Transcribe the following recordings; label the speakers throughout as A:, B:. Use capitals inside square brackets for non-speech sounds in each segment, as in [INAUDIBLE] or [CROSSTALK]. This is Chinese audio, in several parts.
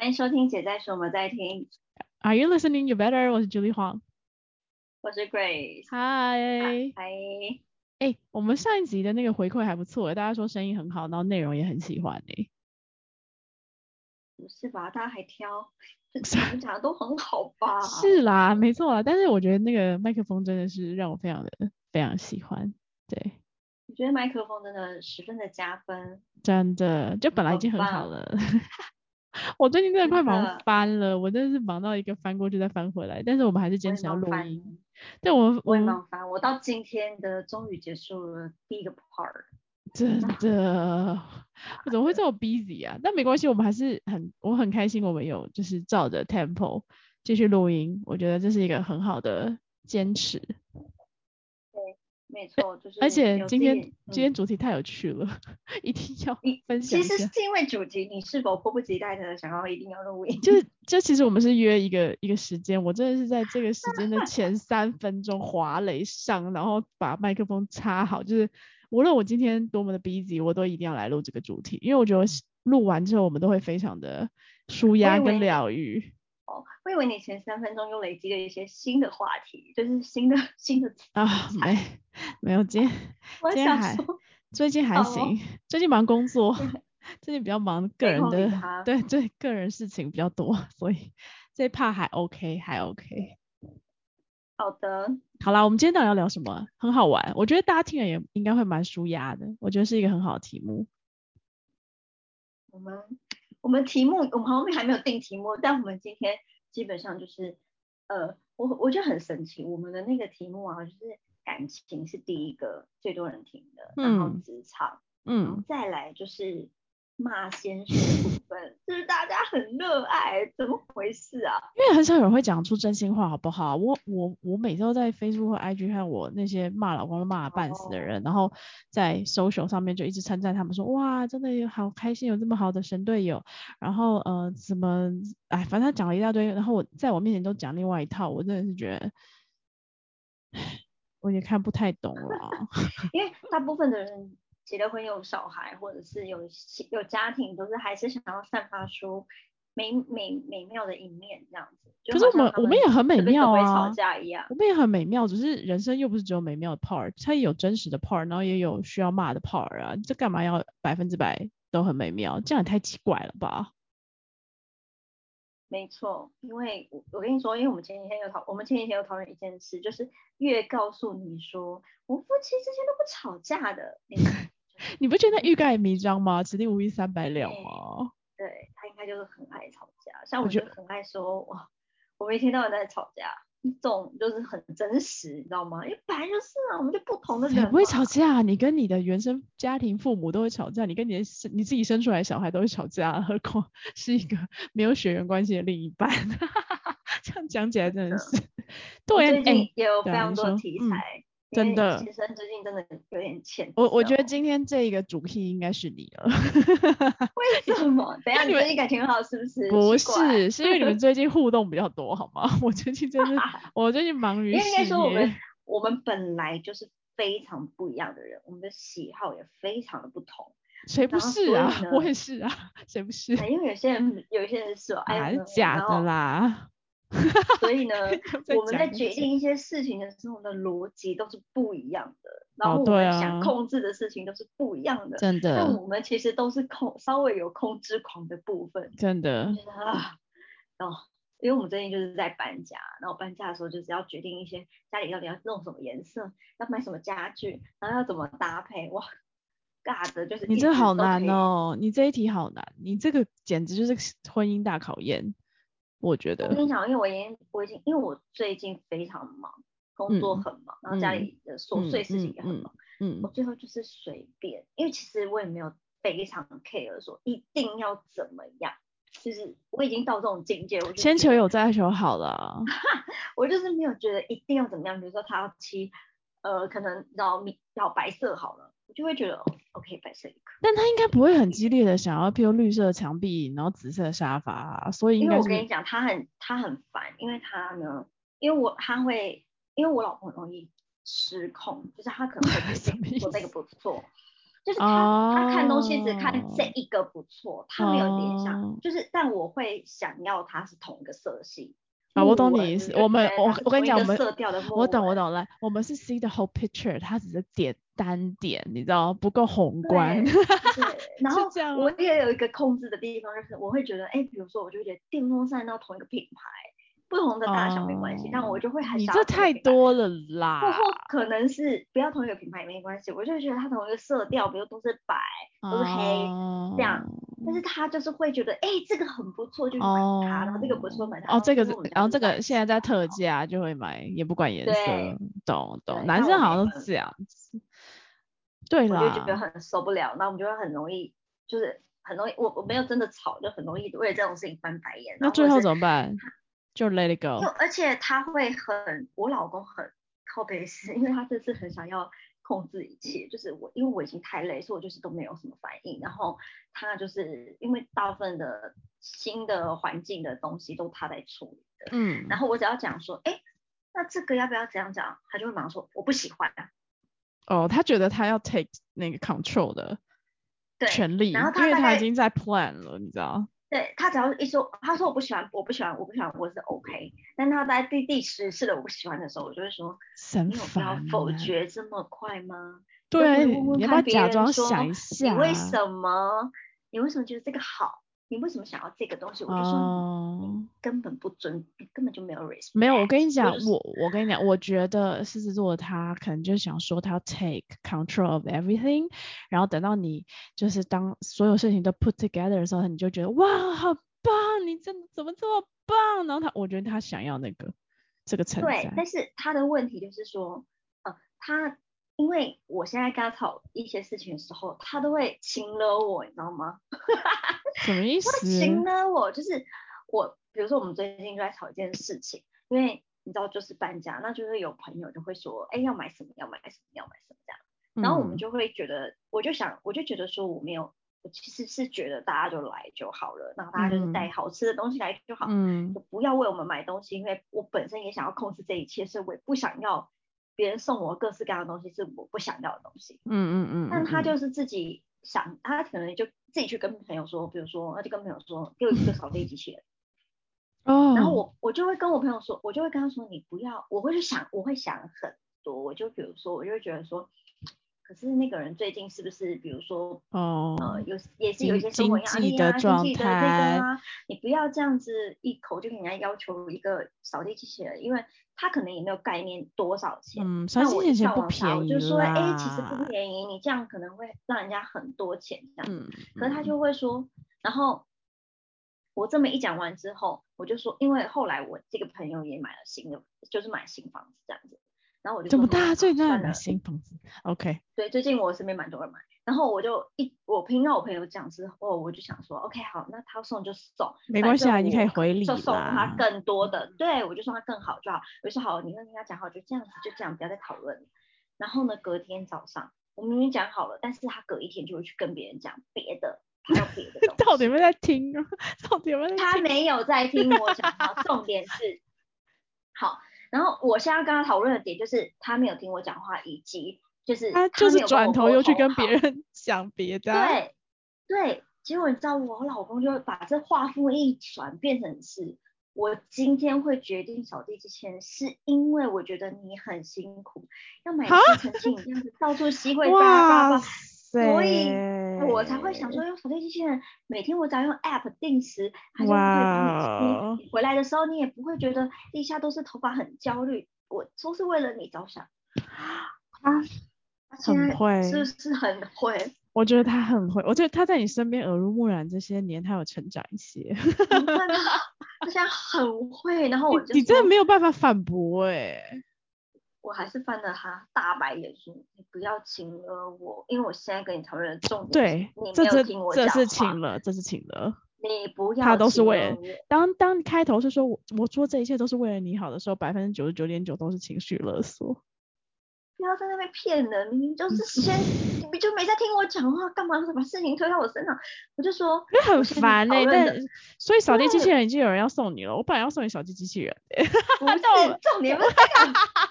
A: 欢迎收听姐在说，我们在听。
B: Are you listening? You better. 我是 Julie Huang。
A: 我是 Grace。
B: 嗨，
A: 嗨，
B: 哎，我们上一集的那个回馈还不错诶，大家说声音很好，然后内容也很喜欢哎。
A: 不是吧？大家还挑，就你们讲的都很好吧？
B: 是啦，没错啦，但是我觉得那个麦克风真的是让我非常的非常喜欢，对，
A: 我觉得麦克风真的十分的加分。
B: 真的，就本来已经很好了。我最近真的快忙翻了，我真的是忙到一个翻过去再翻回来，但是我们还是坚持要录音。对，我
A: 我也忙翻，我到今天的终于结束了第一个 part。
B: 真 [LAUGHS] 的，我怎么会这么 busy 啊？但没关系，我们还是很我很开心，我们有就是照着 tempo 继续录音，我觉得这是一个很好的坚持。
A: 没错，就是
B: 而且今天今天
A: 嗯
B: 主题太有趣了，一定要分享。
A: 其实是因为主题，你是否迫不及待的想要一定要录音？
B: 就是就其实我们是约一个一个时间，我真的是在这个时间的前三分钟滑雷上，然后把麦克风插好，就是无论我今天多么的 busy，我都一定要来录这个主题，因为我觉得是录完之后我们都会非常的舒压跟疗愈
A: 哦，我以为你前三分钟又累积了一些新的话题，就是新的新的
B: 啊，没没有今天 [LAUGHS]
A: 我
B: 今天还，最近还行，最近忙工作，[LAUGHS] 最近比较忙个人的对对，个人事情比较多，所以这一 part 还 OK，还 OK。
A: 好的，
B: 好啦，我们今天到底要聊什么？很好玩，我觉得大家听了也应该会蛮舒压的，我觉得是一个很好的题目。
A: 我们我们题目我们后面还没有定题目，但我们今天基本上就是呃，我我觉得很神奇，我们的那个题目啊，就是感情是第一个最多人听的，然后
B: 嗯。
A: 职场，然后
B: 嗯，
A: 再来就是骂先生的部分，就是大家很热爱，怎么回事啊？
B: 因为很少有人会讲出真心话，好不好？我我我每周在 Facebook 或 IG 看我那些骂老公都骂得半死的人，然后在 social 上面就一直称赞他们说，哇，真的有好开心，有这么好的神队友，然后呃怎么，哎，反正他讲了一大堆，然后我在我面前都讲另外一套，我真的是觉得，唉我也看不太懂了。[LAUGHS]
A: 因为大部分的人结了婚有小孩，或者是有有家庭，都是还是想要散发出美美美妙的一面这样子。
B: 可是我们我们也很美妙
A: 不会吵
B: 啊
A: 架一样。
B: 我们也很美妙，只是人生又不是只有美妙的 part，它也有真实的 part，然后也有需要骂的 part 啊，这干嘛要百分之百都很美妙？这样也太奇怪了吧？
A: 没错，因为我我跟你说，因为我们前几天有讨，我们前几天有讨论一件事，就是越告诉你说我们夫妻之间都不吵架的，你 [LAUGHS]
B: 你不觉得欲盖弥彰吗？此地无银三百两
A: 对
B: 吗？
A: 对他应该就是很爱吵架，像
B: 我
A: 就很爱说哇，我们一天到晚在吵架，这种就是很真实，你知道吗？因为本来就是啊，我们就不同的人
B: 谁不会吵架？你跟你的原生家庭父母都会吵架，你跟你的生你自己生出来的小孩都会吵架，何况 [LAUGHS] 是一个没有血缘关系的另一半？[LAUGHS] 这样讲起来真的是，对啊，
A: 最近
B: 哎、
A: 也有非常多题材，
B: 真的
A: 先生最近真的有点欠
B: 我我觉得今天这一个主题应该是你了。[LAUGHS]
A: 为什么？等一下你最近感情很好是不是？
B: 不是，是因为你们 [LAUGHS] 最近互动比较多，好吗？我最近真是，[LAUGHS] 我最近忙于
A: 因为应该说我们。我们本来就是非常不一样的人，我们的喜好也非常的不同。
B: 谁不是啊？我也是啊，谁不是？
A: 哎因为有些人有一些人是哦，哎
B: 假的啦。[LAUGHS]
A: 所以呢 [LAUGHS] 我们在决定一些事情的时候的逻辑都是不一样的，然
B: 哦
A: 后我们想控制的事情都是不一样的。
B: 真。的，
A: 但我们其实都是控稍微有控制狂的部分，
B: 真的
A: 就，是啊，哦，因为我们最近就是在搬家，然后搬家的时候就是要决定一些家里到底要弄什么颜色，要买什么家具，然后要怎么搭配，哇，尬的就是
B: 你这好难哦，你这一题好难，你这个简直就是婚姻大考验，我觉得。
A: 我跟你讲，因为我已经我已经因为我最近非常忙，工作
B: 嗯
A: 很忙，然后家
B: 嗯
A: 里的琐碎事情也很忙，
B: 嗯
A: 我最后就是随便，因为其实我也没有非常 care 说一定要怎么样，就是我已经到这种境界，我觉得
B: 求有再求好了。[LAUGHS]
A: 我就是没有觉得一定要怎么样，比如说他要漆，呃，可能要米要白色好了，我就会觉得哦 OK 白色也可
B: 但他应该不会很激烈的想要，譬如绿色墙壁，然后紫色沙发啊，所以
A: 以，
B: 应该
A: 因为我跟你讲，他很他很烦，因为他呢，因为我他会，因为我老公很容易失控，就是他可能会说 [LAUGHS] 这个不错，就是他、他看东西只看
B: 哦
A: 这一个不错，他没有联想，
B: 哦
A: 就是但我会想要它是同一个色系。
B: 啊，我懂你意思。我们我我跟你讲，我们我懂我懂了。我们是 see the whole picture，它只是点单点，你知道不够宏观。[LAUGHS]
A: 然后
B: 是这样
A: 我也有一个控制的地方，就是我会觉得，哎，比如说，我就觉得电风扇到同一个品牌，不同的大小没关系，但我就会很
B: 你这太多了
A: 或
B: 啦。
A: 或可能是不要同一个品牌也没关系，我就觉得它同一个色调，比如都是白，都是黑，这样但是他就是会觉得，哎，这个很不错，就去买
B: 哦
A: 它，然后这个不错买它。
B: 哦，这个是然后这个现在在特价就会买，也不管颜色，懂懂。男生好像都是这样子。[LAUGHS] 对
A: 我就觉得，很受不了，那我们就会很容易，就是很容易，我我没有真的吵，就很容易为了这种事情翻白眼。
B: 那最后怎么办？就 let it go。
A: 而且他会很，我老公很靠背是，因为他这次很想要控制一切，就是我因为我已经太累，所以我就是都没有什么反应。然后他就是因为大部分的新的环境的东西都他在处理的，
B: 嗯，
A: 然后我只要讲说，哎，那这个要不要这样讲，他就会马上说我不喜欢啊。
B: 哦，他觉得他要 take 那个 control 的
A: 对，
B: 权利，
A: 然后
B: 因为
A: 他
B: 已经在 plan 了，你知道？
A: 对他只要一说，他说我不喜欢，我不喜欢，我不喜欢，我是 OK。但他在第第十次的我不喜欢的时候，我就会说，
B: 很
A: 你有必要否
B: 欸
A: 决这么快吗？
B: 对，
A: 你会问问
B: 你要假装
A: 说
B: 想一下？
A: 你为什么？你为什么觉得这个好？你为什么想要这个东西？我就说
B: 哦
A: 你根本不尊，根本就没有 respect。
B: 没有，我跟你讲，
A: 就是
B: 我我跟你讲，我觉得狮子座的他可能就想说他要 take control of everything，然后等到你就是当所有事情都 put together 的时候，你就觉得哇，好棒，你真的怎么这么棒？然后他，我觉得他想要那个这个称
A: 对，但是他的问题就是说，呃，他因为我现在跟他吵一些事情的时候，他都会亲了我，你知道吗？[LAUGHS]
B: 什么意
A: 他会亲？了我，就是我，比如说我们最近就在吵一件事情，因为你知道就是搬家，那就是有朋友就会说，哎，要买什么，要买什么，要买什么这样，然后我们
B: 嗯
A: 就会觉得，我就想，我就觉得说我没有，我其实是觉得大家就来就好了，然后大家就是带
B: 嗯
A: 好吃的东西来就好，
B: 嗯
A: 就不要为我们买东西，因为我本身也想要控制这一切，所以我也不想要别人送我各式各样的东西是我不想要的东西。
B: 嗯嗯嗯，
A: 但他
B: 嗯
A: 就是自己想，他可能就自己去跟朋友说，比如说，他就跟朋友说，给我一个扫地机器人。
B: 哦，
A: 然后我我就会跟我朋友说，我就会跟他说，你不要，我会去想，我会想很多，我就比如说，我就会觉得说，可是那个人最近是不是，比如说，
B: 哦，
A: 呃，有也是有一些生活压力啊，经济的那个啊，你不要这样子一口就给人家要求一个扫地机器人，因为他可能也没有概念多少钱。
B: 嗯，三
A: 那我一
B: 星钱不便宜
A: 我就说，哎，其实不便宜，你这样可能会让人家很多钱这样。
B: 嗯，
A: 可是他
B: 嗯
A: 就会说，然后我这么一讲完之后，我就说，因为后来我这个朋友也买了新的，就是买新房子这样子，然后我就
B: 怎么大家最近在买新房子？OK，
A: 对，最近我身边蛮多人买，然后我就一我听到我朋友讲之后，我就想说，OK 好，那他送就送，
B: 没关系啊，你可以回礼
A: 就送他。更多的，对我就送他更好就好，我就说好，你跟人家讲好，就这样子，就这样，不要再讨论。然后呢，隔天早上我明明讲好了，但是他隔一天就会去跟别人讲别的。[LAUGHS]
B: 到底有没有在听啊？[LAUGHS] 到底有没有在
A: 他
B: 听？
A: 没有在听我讲话，重点是，[LAUGHS] 好，然后我现在要跟他讨论的点就是他没有听我讲话，以及就是
B: 他就是转头又去跟别人讲别的啊。
A: 对对，结果你知道我老公就把这话锋一转，变成是我今天会决定扫地之前，是因为我觉得你很辛苦，要买
B: 哈
A: 吸尘器，你这样子到处吸会叭叭
B: 哇
A: 叭，所以我才会想说用扫地机器人，每天我只要用 app 定时，它就会帮你。你回来的时候，你也不会觉得地下都是头发很焦虑，我都是为了你着想。
B: 他
A: 他
B: 很会
A: 是不是很会？
B: 我觉得他很会，我觉得他在你身边耳濡目染这些年，他有成长一些。
A: 他现在很会，然后我就
B: 你真的没有办法反驳哎、
A: 我还是翻了他大白眼说：“你不要请了我，因为我现在跟你讨论的重点你，没有听我讲
B: 这是请，了，这是请了。
A: 你不要
B: 他都是
A: 请
B: 为了。当当开头是说我我说这一切都是为了你好的时候，百分之九十九点九都是情绪勒索。
A: 不要在那边骗人，明明就是先，[LAUGHS] 你不就没在听我讲话，干嘛把事情推到我身上？我就说，
B: 因为很烦哎、所以扫地机器人已经有人要送你了，我本来要送你扫地机器人、欸，
A: 不是 [LAUGHS]
B: 但我
A: 重点不是这个，[LAUGHS]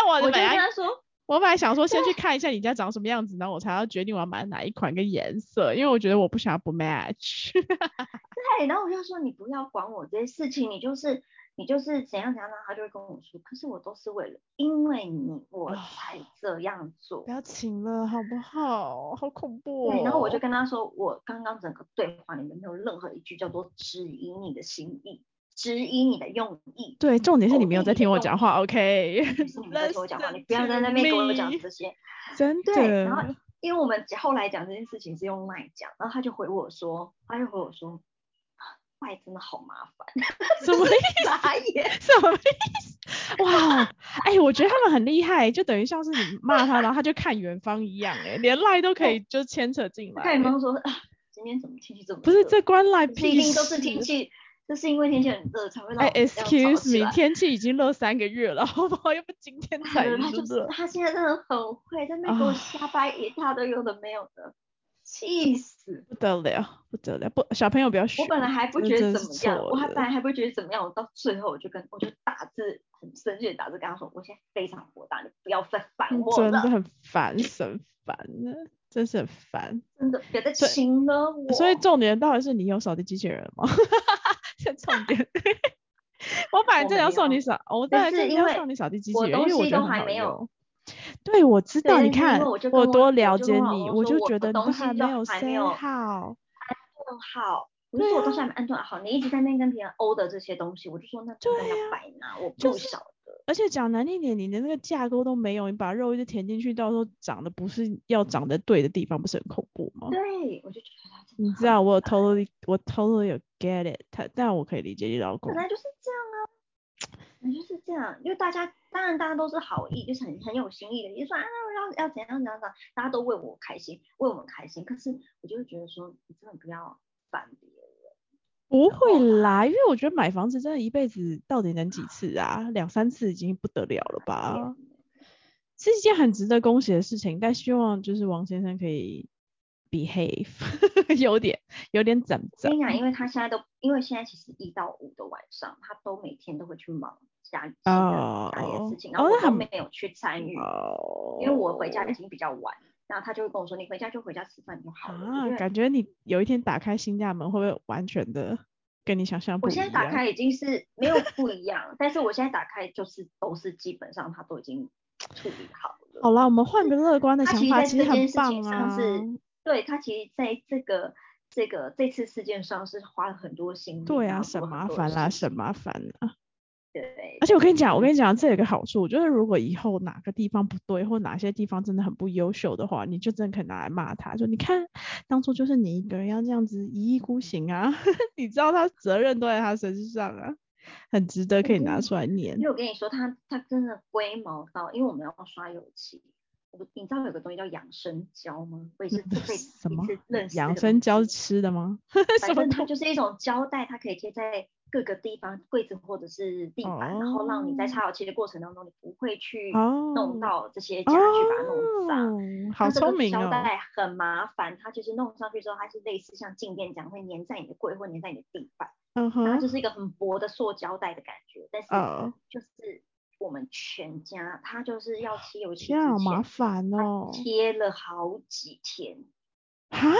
B: 但我
A: 我就
B: 本来
A: 跟他说，
B: 我本来想说先去看一下你家长什么样子，然后我才要决定我要买哪一款跟颜色，因为我觉得我不想要不 match。[LAUGHS]
A: 对，然后我就说你不要管我这些事情，你就是你就是怎样怎样，然后他就会跟我说，可是我都是为了因为你我才这样做。
B: 不要请了好不好？好恐怖哦。
A: 对，然后我就跟他说，我刚刚整个对话里面没有任何一句叫做质疑你的心意。质疑你的用意，
B: 对，重点是你没有在听我讲话
A: ，OK？是你在 [LAUGHS] 听我讲话，你不要在那边跟我讲这些，
B: 真的。
A: 对，然后因为我们后来讲这件事情是用麦讲，然后他就回我说，他就回我说，麦真的好麻烦，
B: 什么意思？什么意思？哇，哎，我觉得他们很厉害，就等于像是你骂他，然后他就看远方一样，哎，连赖都可以就牵扯进来。
A: 看远方说，啊，今天怎么天气这么？
B: 不是这关赖屁
A: 事，都是天气。就是因为天气很热才会让。哎
B: ，excuse me，天气已经热三个月了，好不好？要不今天 [LAUGHS] 才热。
A: 他就是他现在真的很会在那给我瞎掰一大堆有的没有的，气死！
B: 不得了，不得了，不小朋友不要学。
A: 我本来还不觉得怎么样，我还本来还不觉得怎么样，我到最后我就跟我就打字很生气的打字跟他说，我现在非常火大，你不要再烦我
B: 了。真的很烦，很烦呢，真是很烦。
A: 真的别再亲了我。
B: 所以重点到底是你有扫地机器人吗？[LAUGHS] 重点，[LAUGHS] 我反正就要送你小，我本来就要送你扫地机器人，因为我觉得很好用。对，我知道，你看我多了解你，我就觉得你还没有
A: 塞
B: 好，
A: 安顿好。我就说我东西还没安顿好，你一直在那边跟别人欧的这些东西，我就说那真的要摆拿，我不晓得。
B: 而且讲难听点，你的那个架构都没有，你把肉一直填进去，到时候长得不是要长得对的地方，不是很恐怖吗？
A: 对，我就觉得。
B: 你知道我 totally 我 totally 有 get it，他但我可以理解你老公。
A: 本来就是这样啊，本来就是这样，因为大家当然大家都是好意，就是很很有心意的，就说啊要要怎样怎样怎样，大家都为我开心，为我们开心。可是我就会觉得说，你真的不要烦别人。
B: 不会啦，因为我觉得买房子真的一辈子到底能几次啊？两三次已经不得了了吧？是一件很值得恭喜的事情，但希望就是王先生可以。behave [LAUGHS] 有点有点怎怎？
A: 我跟你讲，因为他现在都，因为现在其实一到五的晚上，他都每天都会去忙家里的家里的事情，然后我都没有去参与，因为我回家已经比较晚，然后他就会跟我说：“你回家就回家吃饭就好了。”啊，
B: 感觉你有一天打开新家门，会不会完全的跟你想象不
A: 一样？我现在打开已经是没有不一样，但是我现在打开就是都是基本上他都已经处理好了。
B: 好了，我们换个乐观的想法，其实很棒啊。
A: 对他其实在这个这个这次事件上是花了很多心力，
B: 对啊，省麻烦啦，省麻烦啦。
A: 对，
B: 而且我跟你讲，我跟你讲，这有个好处，就是如果以后哪个地方不对，或哪些地方真的很不优秀的话，你就真的可以拿来骂他，就你看当初就是你一个人要这样子一意孤行啊，[LAUGHS] 你知道他责任都在他身上啊，很值得可以拿出来念。
A: 因为我跟你说，他他真的龟毛到，因为我们要刷油漆。我你知道有个东西叫养生胶吗？我也是这辈子第一次认识。
B: 养生胶是吃的吗？[LAUGHS]
A: 反正它就是一种胶带，它可以贴在各个地方，柜子或者是地板，然后让你在擦油漆的过程当中，你不会去弄到这些家具，把它弄脏。
B: 好聪明
A: 哦。胶带很麻烦，它就是弄上去之后，它是类似像静电这样，会粘在你的柜或粘在你的地板。
B: 嗯哼。
A: 它就是一个很薄的塑胶带的感觉，但是就是。我们全家他就是要贴油漆之前，
B: 好麻烦哦，
A: 贴了好几天。
B: 哈？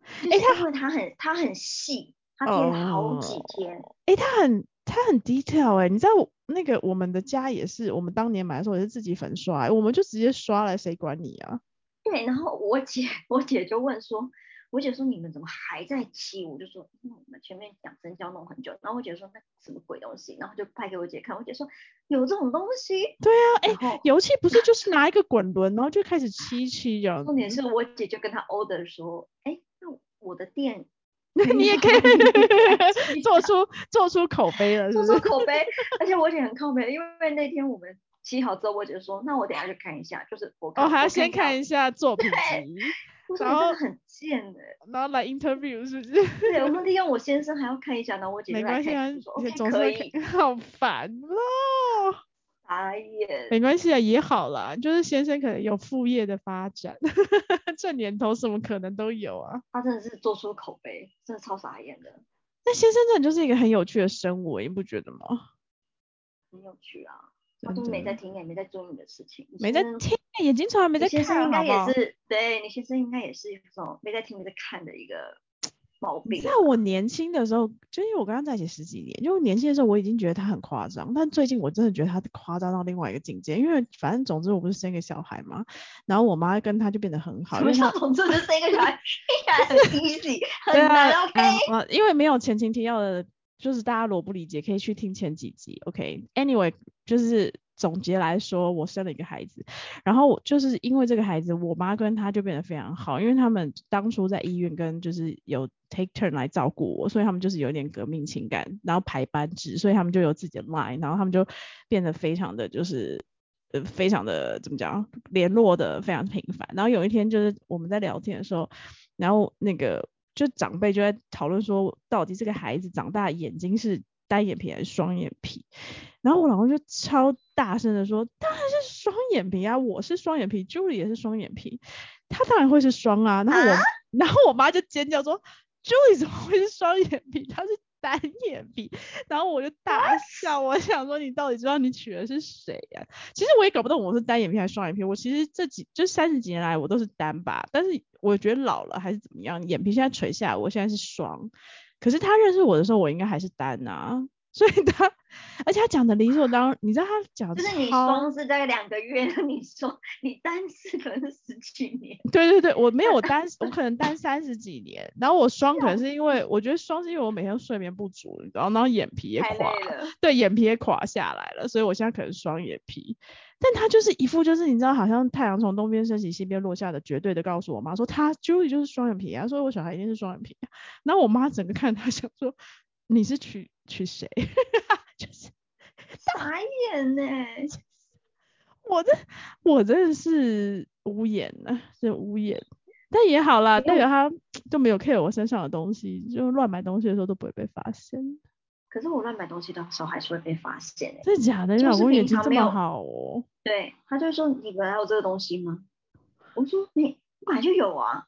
A: 哎，他因为他很他很细，他贴了好几天。
B: 哎，他很他很 detail 哎，你知道那个我们的家也是，我们当年买的时候也是自己粉刷，我们就直接刷了，谁管你啊？
A: 对，然后我姐我姐就问说。我姐说你们怎么还在漆？我就说那我们前面养生胶弄很久。然后我姐说那什么鬼东西？然后就拍给我姐看。我姐说有这种东西？
B: 对啊，哎，油漆不是就是拿一个滚轮，然后就开始漆漆这样。
A: 重点是我姐就跟他 order 说，哎，那我的店，[LAUGHS]
B: 你也可以 [LAUGHS] 做出做出口碑了，
A: 做出口碑。而且我姐很靠背，因为那天我们漆好之后，我姐说那我等下去看一下，就是我
B: 哦还要先看一下作品集。[LAUGHS]
A: 然后很贱的，
B: 然后来 interview 是不是？[LAUGHS]
A: 对，我们利用我先生还要看一下，然后我姐
B: 没关系啊，
A: 总可以。
B: 好烦哦。
A: 哎呀，
B: 没关系啊，也好啦，就是先生可能有副业的发展，[LAUGHS] 这年头什么可能都有啊。
A: 他真的是做出口碑，真的超傻眼的。
B: 那先生真的就是一个很有趣的生物，你不觉得吗？
A: 很有趣啊。他都没在听，也没在做你的事情，
B: 没在听，眼睛从来没在看，
A: 先生应该
B: 也
A: 是，对你先生应该也是一种没在听没在看的一个。[TSK] 毛病。
B: 在我年轻的时候，就因为我跟他在一起十几年，因为年轻的时候我已经觉得他很夸张，但最近我真的觉得他夸张到另外一个境界。因为反正总之我不是生一个小孩嘛，然后我妈跟他就变得很好。
A: 什么总之就生一个小孩，[LAUGHS] 很 easy，[LAUGHS] 很难 OK。
B: 因为没有前情提要的，就是大家如果不理解，可以去听前几集。OK，Anyway，就是。总结来说，我生了一个孩子，然后就是因为这个孩子，我妈跟他就变得非常好，因为他们当初在医院跟就是有 take turn 来照顾我，所以他们就是有点革命情感，然后排班制，所以他们就有自己的 line，然后他们就变得非常的就是呃非常的怎么讲，联络的非常频繁。然后有一天就是我们在聊天的时候，然后那个就长辈就在讨论说，到底这个孩子长大眼睛是单眼皮还是双眼皮？然后我老公就超大声的说，当然是双眼皮啊，我是双眼皮，Julie 也是双眼皮，他当然会是双啊。然后我，然后我妈就尖叫说，Julie 怎么会是双眼皮？她是单眼皮。然后我就大笑，我想说你到底知道你娶的是谁呀？其实我也搞不懂我是单眼皮还是双眼皮。我其实这几就三十几年来我都是单吧，但是我觉得老了还是怎么样，眼皮现在垂下，我现在是双。可是他认识我的时候，我应该还是单啊。所以他，而且他讲的理所当然，你知道他讲
A: 就是你双是大概两个月，[LAUGHS] 你说你单是可能是十几年。
B: 对对对，我没有单，[LAUGHS] 我可能单三十几年，然后我双可能是因为我觉得双是因为我每天睡眠不足，然后，然后眼皮也垮了，对，眼皮也垮下来了，所以我现在可能双眼皮。但他就是一副就是你知道，好像太阳从东边升起西边落下的，绝对的告诉我妈说他 Julie 就是双眼皮啊，所以我小孩一定是双眼皮。然后我妈整个看他想说。你是娶娶谁？[LAUGHS] 就是
A: 傻眼呢！
B: 我这我真的是无言呢，是无言。但也好啦，代表他就没有 care 我身上的东西，就乱买东西的时候都不会被发现。
A: 可是我乱买东西的时候还是会被发现。
B: 真的假的？你老公眼睛这么好
A: 哦。对，他就说你本来有这个东西吗？我说你本来就有啊。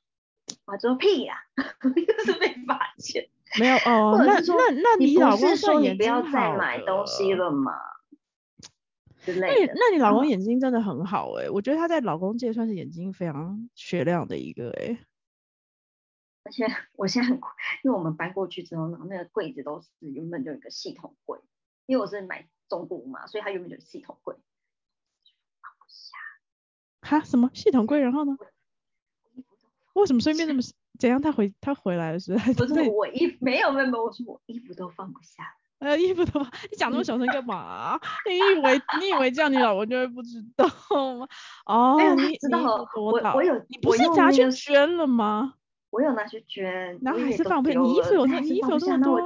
A: 我说屁呀，[LAUGHS] 又是被发现。
B: 没有哦，那那那
A: 你
B: 老公
A: 说
B: 你
A: 不要再买东西了嘛？之类的。
B: 那那你老公眼睛真的很好哎，我觉得他在老公界算是眼睛非常雪亮的一个哎。[LAUGHS]
A: 而且我现在很，因为我们搬过去之后，然后那个柜子都是原本就有一个系统柜，因为我是买中古嘛，所以它原本就是系统柜。放不下。
B: 哈？什么系统柜？然后呢？为什么身边那么？怎样？他回他回来的时候，
A: 不是我衣没有没有没有，我说我衣服都放不下。[LAUGHS]
B: 呃，衣服都你讲那么小声干嘛？你以为你以为这样你老公就会不知道吗？哦，你
A: 知道我我有
B: 你不是拿去捐了吗？
A: 我有拿去捐，
B: 然后还是放不下。你衣服有你衣服有这么多。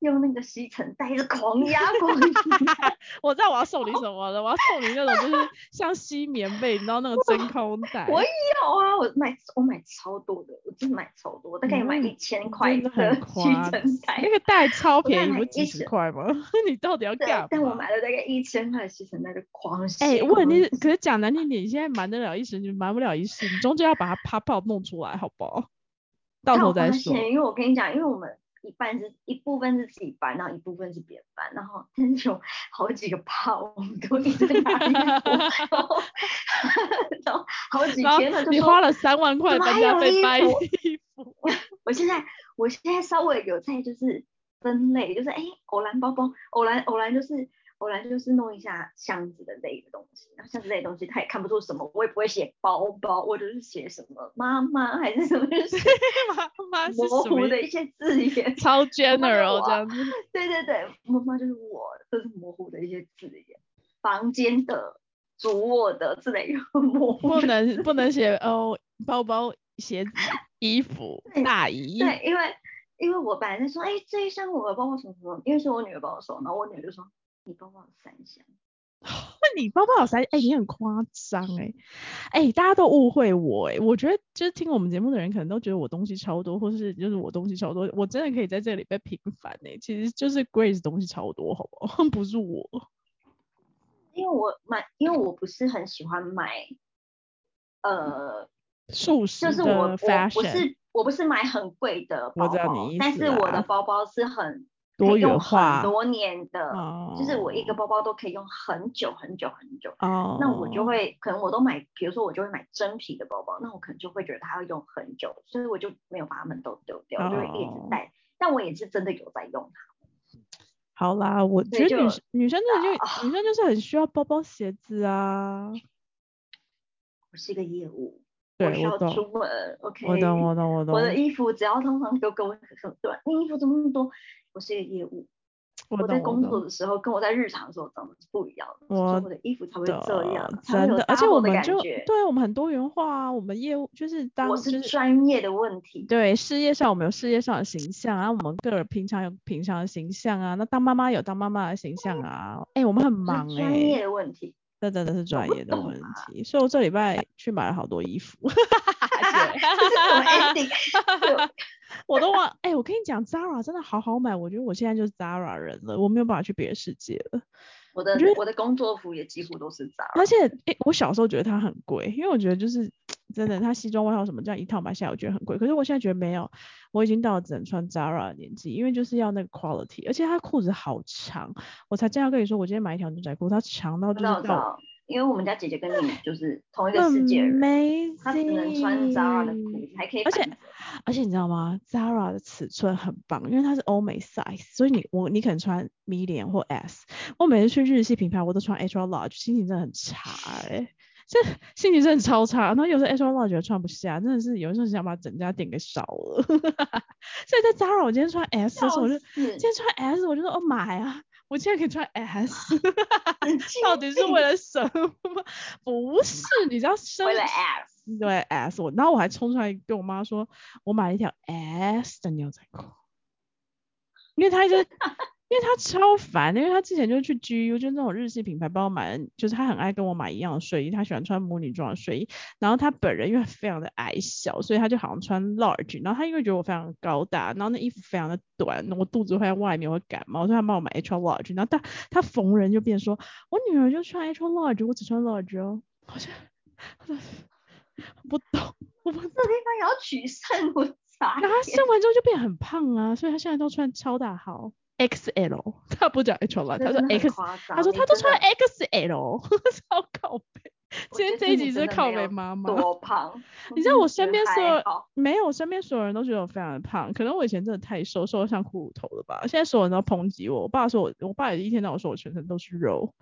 A: 用那个吸尘袋子狂压 [LAUGHS] 狂压，
B: 我知道我要送你什么了，我要送你那种就是像吸棉被，你知道那个真空袋。
A: 我也有啊，我买我买超多的，我真的买超多，大概买一千块的吸尘袋。
B: 那个袋超便宜，不几十块吗？[LAUGHS] 你到底要干嘛？
A: 但我买了大概一千块的吸尘袋就狂吸。
B: 哎，问你可是讲难听点，你现在瞒得了一时，你瞒不了一世，你终究要把它啪啪弄出来，好不好？到头再说。
A: 因为我跟你讲，因为我们。一半是一部分是自己搬，然后一部分是别人搬，然后 [LAUGHS] 但是有好几个 [LAUGHS] 趴，我们都一直在打衣服，然后好几天了，
B: 你花了三万块搬家费搬衣服。[LAUGHS]
A: 我现在我现在稍微有在就是分类，就是哎，偶然包包，偶然偶然就是。偶然就是弄一下箱子的类的东西，然后箱子类的东西他也看不出什么，我也不会写包包，我就是写什么妈妈还是什么，就是 [LAUGHS]
B: 妈妈
A: 模糊的一些字眼，[LAUGHS]
B: 超 general 这样子。
A: 对对对，妈妈就是我，都是模糊的一些字眼，房间的、主卧的之类的模糊。
B: 不能不能写哦，包包、鞋子、[LAUGHS] 衣服、大衣。
A: 对，因为因为我本来在说，哎，这一箱我的包包什么什么，因为是我女儿帮我收，然后我女儿就说。你包包有三箱，[LAUGHS]
B: 你包包有三，哎，你很夸张哎，哎，大家都误会我哎，我觉得就是听我们节目的人可能都觉得我东西超多，或是就是我东西超多，我真的可以在这里被平反哎，其实就是 Grace 东西超多，好不好？[LAUGHS] 不是我，
A: 因为我买，因为我不是很喜欢买，呃，
B: 素食
A: 就是我我不是我不是买很贵的包包，但是我的包包是很。
B: 多
A: 用
B: 化
A: 很多年的，就是我一个
B: 哦
A: 包包都可以用很久很久很久。
B: 哦，
A: 那我就会可能我都买，比如说我就会买真皮的包包，那我可能就会觉得它要用很久，所以我就没有把它们都丢掉，我就会一直
B: 哦
A: 带。但我也是真的有在用它。
B: 好啦，我觉得女生女生真的就、
A: 啊
B: 女生就是很需要包包鞋子啊。
A: 我是一个业务，
B: 对我
A: 需要出门，OK。
B: 我懂我懂我懂。
A: 我的衣服只要通常都跟我很短，你衣服怎么那么多？我是一个业务，
B: 我
A: 我在工作的时候跟我在日常的时候长得是不一样的，
B: 我
A: 所以我的衣服才会这样，
B: 真的，而且我们就。对我们很多元化啊，我们业务就是当
A: 我
B: 就是是
A: 专业的问题，
B: 对事业上我们有事业上的形象啊，我们个人平常有平常的形象啊，那当妈妈有当妈妈的形象啊，哎、我们很忙哎、
A: 是专业的问题。
B: 这真的是专
A: 不
B: 业的问题，所以我这礼拜去买了好多衣服 [LAUGHS] [LAUGHS]
A: 这是什么 ending？[LAUGHS] 对
B: 我都忘，哎、我跟你讲，Zara 真的好好买，我觉得我现在就是 Zara 人了，我没有办法去别的世界了。
A: 我的
B: 我
A: 我的工作服也几乎都是 Zara，
B: 而且，诶、我小时候觉得它很贵，因为我觉得就是真的，它西装外套什么这样一套买下来，我觉得很贵。可是我现在觉得没有，我已经到了只能穿 Zara 的年纪，因为就是要那个 quality，而且它裤子好长，我才这样跟你说，我今天买一条牛仔裤，它长到就是到
A: 因为我们家姐姐跟你就是同一个世界的人
B: ，amazing，
A: 她只能穿 Zara 的裤子，还可以
B: 而且而且你知道吗？Zara 的尺寸很棒，因为它是欧美 size，所以你我你可能穿 medium 或 S。我每次去日系品牌，我都穿 extra large，心情真的很差哎、这心情真的超差。然后有时候 extra large 也穿不下，真的是有时候想把整家店给烧了。[LAUGHS] 所以在 Zara 我今天穿 S 的时候，我就今天穿 S，我就说哦买啊，我竟然可以穿 S，
A: 很 [LAUGHS]
B: 到底是为了什么？[LAUGHS] 不是，你知道生
A: 为了 S，
B: 对 S 我，然后我还冲出来跟我妈说，我买了一条 S 的牛仔裤，因为她一直，因为她超烦，因为她之前就去 GU，就那种日系品牌帮我买，就是她很爱跟我买一样的睡衣，她喜欢穿母女装的睡衣，然后她本人因为非常的矮小，所以她就好像穿 large，然后她因为觉得我非常高大，然后那衣服非常的短，我肚子会在外面会感冒，所以她帮我买 extra large，然后她她逢人就变说，我女儿就穿 extra large，我只穿 large 哦，[LAUGHS] 好像。不懂，我不懂。
A: 这地方也要取胜，我傻
B: 然后他。生完之后就变很胖啊，所以他现在都穿超大号 XL，他不讲 H 了，他说 X，他说他都穿 XL，[LAUGHS] 超靠背。
A: 我
B: 今天这一集是靠北妈妈。
A: 多胖，[LAUGHS]
B: 你知道我身边所有没有，我身边所有人都觉得我非常的胖，可能我以前真的太瘦，瘦到像骷髅头了吧。现在所有人都抨击我，我爸说我，我爸也一天到晚说我全身都是肉，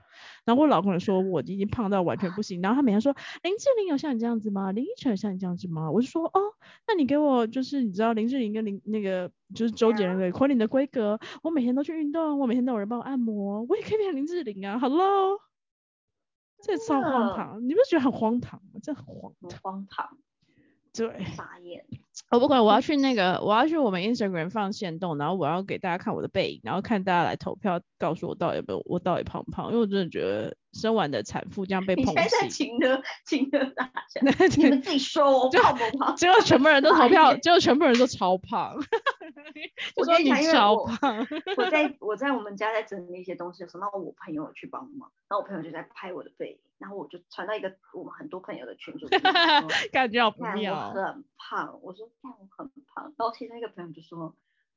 B: 然后我老公也说我已经胖到完全不行，然后他每天说林志玲有像你这样子吗？林依晨有像你这样子吗？我就说哦，那你给我就是你知道林志玲跟林那个就是周杰伦的昆凌的规格，我每天都去运动，我每天都有人帮我按摩，我也可以变成林志玲啊，Hello。这超荒唐，你不觉得很荒唐吗？这很荒。
A: 荒唐，
B: 对，
A: 傻眼。[LAUGHS]
B: 我不管，我要去那个，我要去我们 Instagram 放线动，然后我要给大家看我的背影，然后看大家来投票，告诉我到底有没有我到底胖不胖，因为我真的觉得生完的产妇这样被抨
A: 你现在请的请的大家，[LAUGHS] 你们自己说我胖不胖？
B: 结果全部人都投票，
A: 眼
B: 结果全部人都超胖，[LAUGHS] 就说你超胖，
A: 我在我在我们家在整理一些东西的时候，然后我朋友去帮忙，然后我朋友就在拍我的背影，然后我就传到一个我们很多朋友的群组 [LAUGHS]
B: 感觉好不
A: 看我。很胖，我说看我很胖，然后其中一个朋友就说。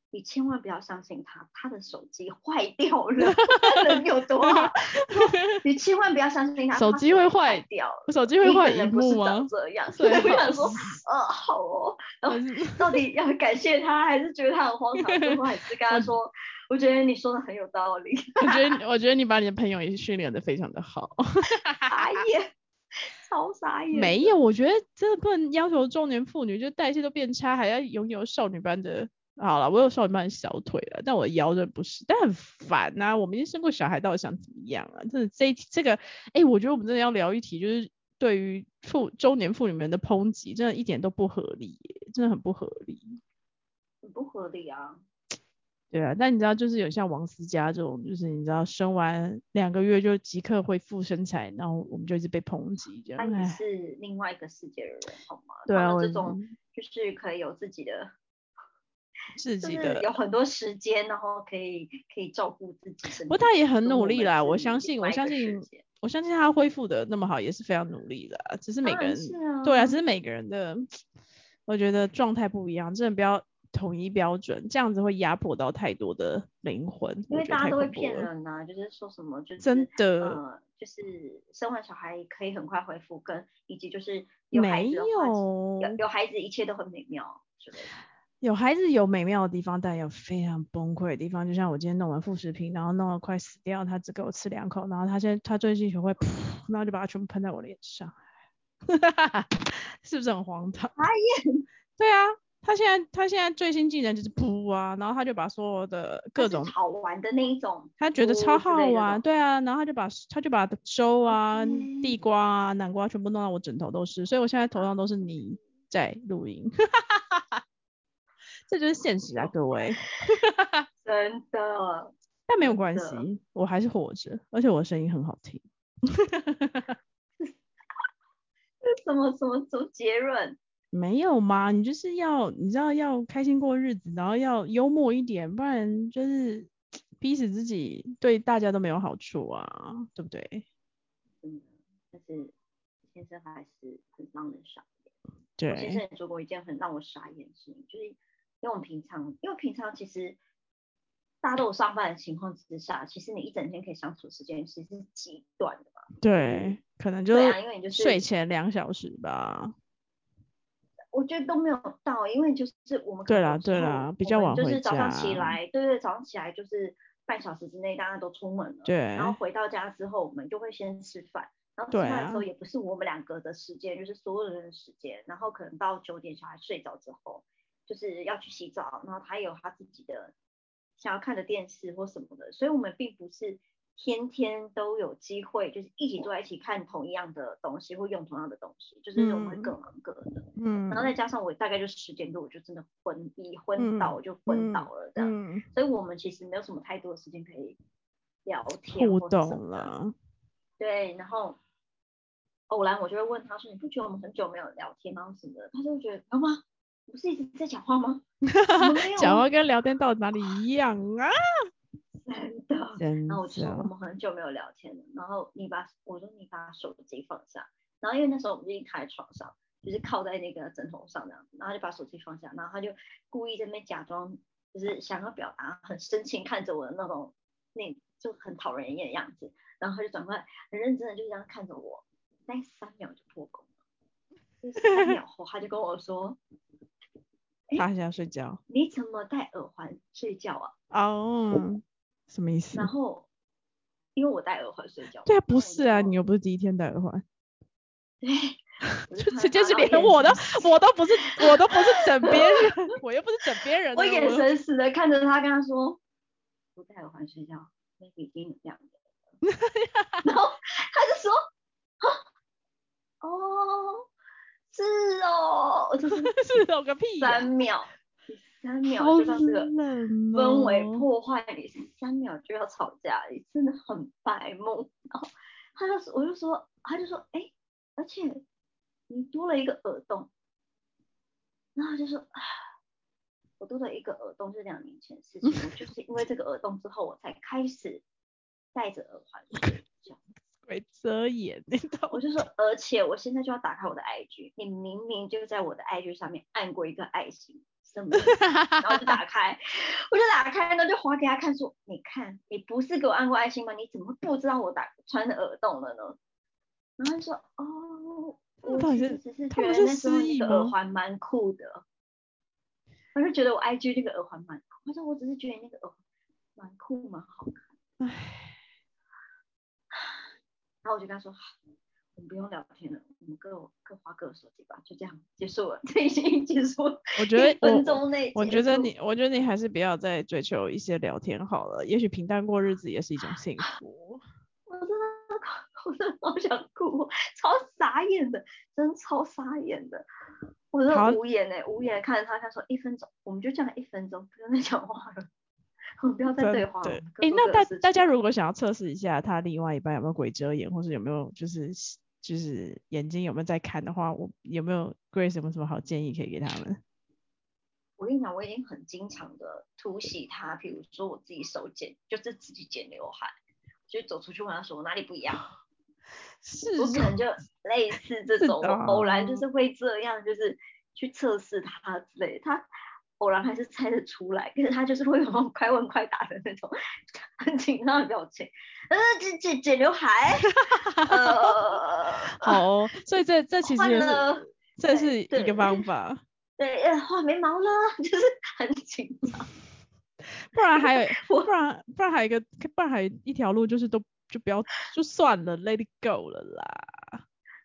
A: 你千万不要相信他，他的手机坏掉了，他人有多好？[LAUGHS] 说你千万不要相信他，他
B: 手机会坏
A: 坏掉
B: 手机会坏荧
A: 你可能不是
B: 幕吗
A: 长？这样，[LAUGHS]
B: 最
A: 所以我
B: 好
A: 想说，
B: 是
A: 呃，好哦，然后到底要感谢他，还是觉得他很荒唐？最后还是跟他说，我觉得你说的很有道理。[LAUGHS]
B: 我觉得，我觉得你把你的朋友也训练的非常的好。[LAUGHS]
A: 傻眼，超傻眼。
B: 没有，我觉得真的不能要求中年妇女就代谢都变差，还要拥有少女般的。好了，我有少女般的小腿了，但我腰真的不是，但很烦呐、我们已经生过小孩，到底想怎么样啊？真的这这个，哎、我觉得我们真的要聊一题，就是对于妇中年妇女们的抨击，真的一点都不合理耶，真的很不合理。
A: 很不合理啊。
B: 对啊，但你知道，就是有像王思佳这种，就是你知道生完两个月就即刻恢复身材，然后我们就一直被抨击这样。
A: 那
B: 你
A: 是另外一个世界的人，好吗？
B: 对啊，
A: 这种就是可以有自己的，[LAUGHS]
B: 自己的
A: 有很多时间，然后可以可以照顾自己。
B: 不过他也很努力啦，我相信，我相信，我相信他恢复的那么好，也是非常努力的啊。只是每个人，对啊，只是每个人的，[TSK] 我觉得状态不一样，真的不要统一标准，这样子会压迫到太多的灵魂，
A: 因为大家都会骗。人呐、就是说什么就是
B: 真的
A: 呃，就是生完小孩可以很快恢复，跟以及就是有孩
B: 没
A: 子
B: 有
A: 有有孩子一切都很美妙之类的。
B: 有孩子有美妙的地方，但也有非常崩溃的地方。就像我今天弄完副食品，然后弄了快死掉，他只给我吃两口，然后他现在他最近学会噗，然后就把它全部喷在我脸上，[LAUGHS] 是不是很荒唐？
A: 哎呀，[LAUGHS]
B: 对啊，他现在他现在最新技能就是噗啊，然后他就把所有的各种
A: 好玩的那一种，
B: 他觉得超好玩，
A: 种
B: 对啊，然后他就把他就把粥啊、地瓜啊、南瓜全部弄到我枕头都是，所以我现在头上都是泥在录音，[LAUGHS] 这就是现实啊，各位。[LAUGHS]
A: 真的。
B: 但没有关系，我还是活着，而且我的声音很好听。[LAUGHS]
A: 这什么什么什么结论？
B: 没有嘛？你就是要你知道要开心过日子，然后要幽默一点，不然就是 [TSK] 逼死自己，对大家都没有好处啊，对不对？
A: 嗯，但是先生还是很让人傻眼。我先生，也做过一件很让我傻眼的事情，就是因为我们平常，因为平常其实大家都有上班的情况之下，其实你一整天可以相处的时间其实是极短的嘛。
B: 对，可能就
A: 对啊，因为你就是
B: 睡前两小时吧。
A: 我觉得都没有到，因为就是我们可
B: 对啦对啦比较晚回
A: 就是早上起来，对对，早上起来就是半小时之内大家都出门了，
B: 对。
A: 然后回到家之后，我们就会先吃饭，然后吃饭的时候
B: 啊
A: 也不是我们两个的时间，就是所有人的时间，然后可能到九点小孩睡着之后，就是要去洗澡，然后他有他自己的想要看的电视或什么的，所以我们并不是天天都有机会，就是一起坐在一起看同一样的东西或用同样的东西，就是我们会
B: 嗯
A: 各忙各的。
B: 嗯
A: 然后再加上我大概就十点多，我就真的昏，一昏
B: 嗯
A: 倒我就昏倒了这样，
B: 嗯，
A: 所以我们其实没有什么太多的时间可以聊天
B: 互
A: 或什
B: 动
A: 么的。
B: 了。
A: 对，然后偶然我就会问他说：“你不觉得我们很久没有聊天吗？什么的？”他就会觉得有吗？不是一直在讲话吗？我们没有啊 [LAUGHS]
B: 讲话跟聊天到底哪里一样啊？[LAUGHS]
A: 真的。
B: 真
A: 然后我就说我，们很久没有聊天了，然后你把我说你把手机放下，然后因为那时候我们就已经躺在床上，就是靠在那个枕头上这样，然后就把手机放下，然后他就故意在那边假装就是想要表达很深情看着我的那种那就很讨人厌的样子，然后他就转过来很认真的就这样看着我，大概三秒就破功了，就三秒后他就跟我说
B: 他想睡觉。
A: 你怎么戴耳环睡觉啊？
B: 哦，什么意思
A: 然？后因为我戴耳环睡觉，
B: 对啊，不是啊，你又不是第一天戴耳环，[LAUGHS]
A: 对，就
B: 直接是连我都 [LAUGHS] 我都不是我都不是枕边人，我又不是枕边人，
A: 我眼神死的看着他，跟他说不戴耳环睡觉，那已经两年了。[LAUGHS] 然后他就说，啊哦，是哦，就是
B: 是有个屁呀、
A: 三秒，你三秒就让这个氛围
B: 哦
A: 破坏，你三秒就要吵架，你真的很白目。然后他就说，我就说，他就说，哎，而且你多了一个耳洞，然后他就说，啊，我多了一个耳洞是两年前的事情，我就是因为这个耳洞之后，我才开始戴着耳环睡觉。
B: 鬼遮眼，你懂？
A: 我就说，而且我现在就要打开我的 IG，你明明就在我的 IG 上面按过一个爱心，然后就打开，我就打开，呢就划给他看，说，你看，你不是给我按过爱心吗？你怎么不知道我打穿的耳洞了呢？然后他就说，哦，我
B: 到底是
A: 其实只是觉得那时候那个耳环蛮酷的，我就觉得我 IG 那个耳环蛮酷，他说我只是觉得那个耳环蛮酷蛮好看，
B: 唉，
A: 然后我就跟他说，好我们不用聊天了，我们各各花各的手机吧，就这样结束了，这已经结束了，
B: 我觉得
A: 一分
B: 我
A: 钟内结
B: 我觉得你我觉得你还是不要再追求一些聊天好了，也许平淡过日子也是一种幸福。[LAUGHS]
A: 我真的，我真的好想哭，超傻眼的，真的超傻眼的，我真
B: 好
A: 的无言哎、无言看着他，他说一分钟，我们就这样一分钟，不用再讲话了，我们不要再对话了。
B: 对
A: 我们，各
B: 诶，那大大家如果想要测试一下他另外一半有没有鬼遮眼，或是有没有就是就是眼睛有没有在看的话，我有没有 Grace 有没有什么好建议可以给他们？
A: 我跟你讲，我已经很经常的突袭他，比如说我自己手剪，就是自己剪刘海，就走出去问他说我哪里不一样，[LAUGHS]
B: 是
A: 我可能就类似这种，我偶然就是会这样，就是去测试他之类的。他偶然还是猜得出来，可是他就是会有那种快问快答的那种很紧张的表情，呃，剪剪剪刘海，呃，
B: 好哦，所以这这其实也是，这是一
A: 对
B: 个方法，[LAUGHS]
A: 对，呃，画眉毛了，就是很紧张。[LAUGHS]
B: 不然还有 [LAUGHS] 不然不然还有一个不然还有一条路就是都就不要就算了，let it go 了啦。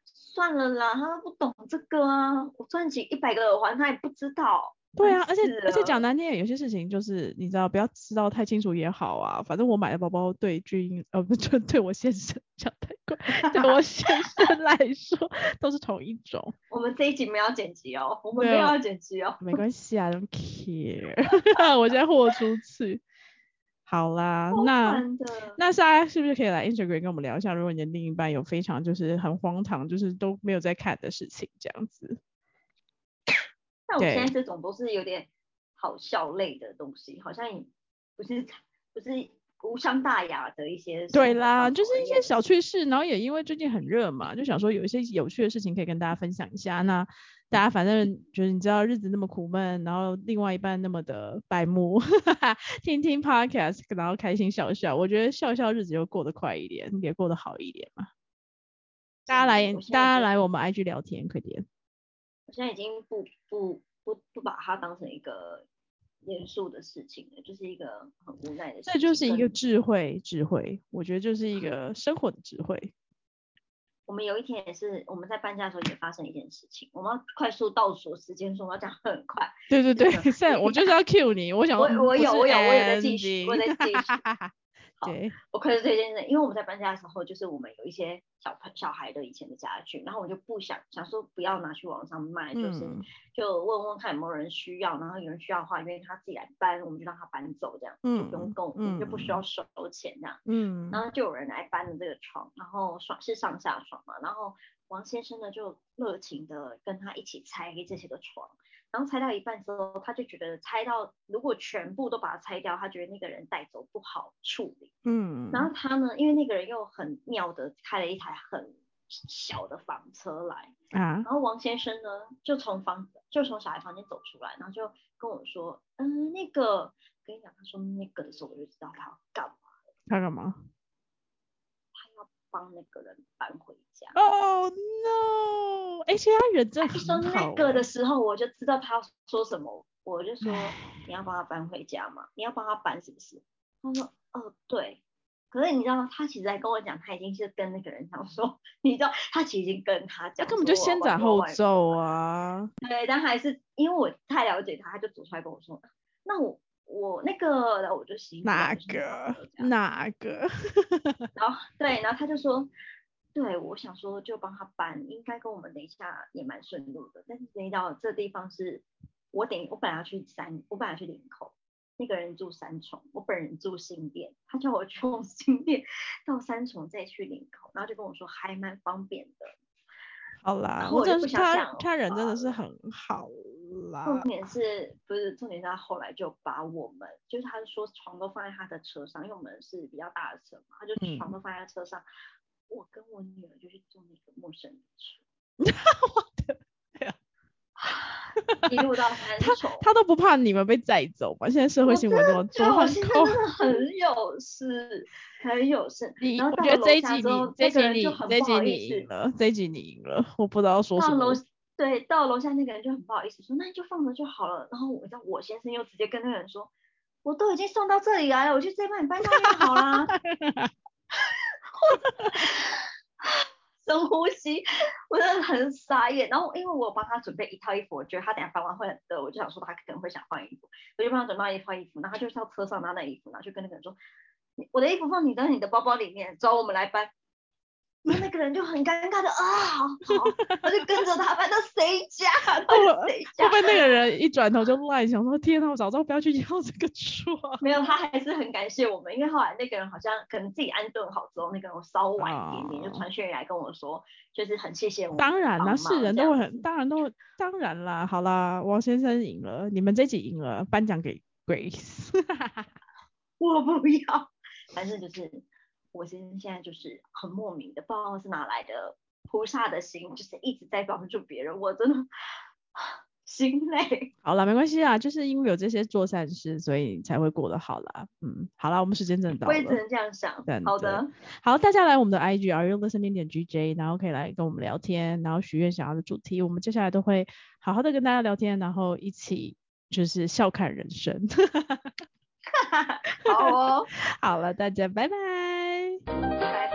A: 算了啦，他不懂这个啊，我赚几一百个耳环他也不知道。
B: 对啊，而且而且讲
A: 了
B: 难听点，有些事情就是你知道，不要知道太清楚也好啊。反正我买的包包对君呃不就对我先生讲太贵，对我先生来说都是同一种，
A: 我们这一集没有剪辑哦，我们没有要剪辑哦。
B: 没关系啊，don't care，[LAUGHS] 我现在豁出去。好啦，那。那大家是不是可以来 Instagram 跟我们聊一下，如果你的另一半有非常就是很荒唐，就是都没有在看的事情这样子？
A: 但我现在
B: 对
A: 这种都是有点好笑类的东西，好像也不是不是无伤大雅的一些。
B: 对啦，就是一些小。趣事，然后也因为最近很热嘛，就想说有一些有趣的事情可以跟大家分享一下。那大家反正就是你知道日子那么苦闷，然后另外一半那么的白目，[LAUGHS] 听听 podcast，然后开心笑笑，我觉得笑笑日子就过得快一点，也过得好一点嘛。大家来大家
A: 就
B: 来我们 IG 聊天，快点。
A: 我现在已经不不不不把它当成一个严肃的事情了，就是一个很无奈的事情。
B: 这就是一个智慧，智慧，我觉得就是一个生活的智慧。[LAUGHS]
A: 我们有一天也是我们在搬家的时候也发生一件事情，我们要快速倒数时间说，我要讲很快。
B: 对对对我就是要 cue 你，我想
A: 我我有我有我有在继续我在继续好
B: 对，
A: 我快速推荐的，因为我们在搬家的时候，就是我们有一些小朋小孩的以前的家具，然后我就不想想说不要拿去网上卖，就是
B: 嗯。
A: 就问问看有没有人需要，然后有人需要的话，因为他自己来搬，我们就让他搬走，这样就不用
B: 嗯
A: 跟我，我们就不需要。收钱这样。
B: 嗯。
A: 然。后就有人来搬了这个床，然后双是上下床嘛，然后王先生呢就热情的跟他一起拆这些个床，然后拆到一半之后，他就觉得拆到如果全部都把它拆掉，他觉得那个人带走不好处理，
B: 嗯，
A: 然后他呢，因为那个人又很妙的开了一台很小的房车来，
B: 啊。
A: 然，后王先生呢就从房就从小孩房间走出来，然后就跟我说，嗯，那个跟你讲，他说那个的时候，我就知道他要干嘛，
B: 他干嘛
A: 帮那个人搬回家。
B: ？Oh no！哎、其实他人真的
A: 他一说那个的
B: 欸
A: 时候，我就知道他说什么，我就说你要帮他搬回家吗？你要帮他搬是不是？他说哦对。可是你知道，他其实还跟我讲，他已经是跟那个人讲说，[LAUGHS] 你知道，他其实已经跟他讲，
B: 他根本就先斩后。奏啊！
A: 对，但还是因为我太了解他，他就走出来跟我说，那我我那个，然后我就心
B: 哪个哪个？[LAUGHS]
A: 然后对，然后他就说，对，我想说就帮他搬，应该跟我们等一下也蛮顺路的。但是谁知道这地方是我等我本来要去三，我本来要去林口，那个人住三重，我本人住新店，他叫我从 [LAUGHS] 新店到三重再去林口，然后就跟我说还蛮方便的。
B: 好啦
A: 我
B: 真是他
A: 想讲
B: 他人真的是很好啦
A: 重。点是不是重点是他后来就把我们，就是他说床都放在他的车上，因为我们是比较大的车嘛，他就
B: 嗯
A: 床都放在车上，我跟我女儿就去坐那个陌生人车。[LAUGHS] [LAUGHS] 一路到三重，
B: 他都不怕你们被载走吗？现在社会新闻这么多，很
A: 觉得我现在
B: 恐
A: 真的 [LAUGHS] 很有事，很有事。
B: 你我觉得这一集你这一集你这一集你赢了，这一集你赢了，我不知道说什
A: 到楼
B: 么。
A: 对到楼下那个人就很不好意思说，那你就放着就好了。然后我知道我先生又直接跟那个人说，我都已经送到这里来了，我就直接帮你搬上去好啦。深呼吸，我真的很傻眼。然后因为我帮他准备一套衣服，我觉得他等下搬完会很热，我就想说他可能会想换衣服，我就帮他准备一套衣服，然后他就到车上拿那衣服，然后就跟那个人说，我的衣服放你的你的包包里面，走，我们来搬。然后那个人就很尴尬的啊，好，好，他就跟着他搬到谁家，到底谁家
B: 会不？会那个人一转头就赖，想说天哪，我早知道不要去要这个床。
A: 没有，他还是很感谢我们，因为后来那个人好像可能自己安顿好之后，那个人稍晚一点点、
B: 哦
A: 就传讯来跟我说，就是很谢谢我们
B: 当然啦，
A: 帮
B: 是人都会很，当然都会当然啦。好啦，王先生赢了，你们这集赢了，颁奖给 Grace。
A: 我不要，反正就是我先生现在就是很莫名的，不知道是哪来的菩萨的心，就是一直在帮助别人，我真的 [SIGHS] 心累。
B: 好了，没关系啊，就是因为有这些做善事，所以才会过得好啦。嗯，好啦，我们时间真的到了。
A: 我也只能这样想。好的，
B: 好，大家来我们的 IG Are You Listening 点 GJ，然后可以来跟我们聊天，然后许愿想要的主题，我们接下来都会好好的跟大家聊天，然后一起就是笑看人生。[LAUGHS]
A: 好哦，
B: 好了，大家拜拜。
A: 拜拜。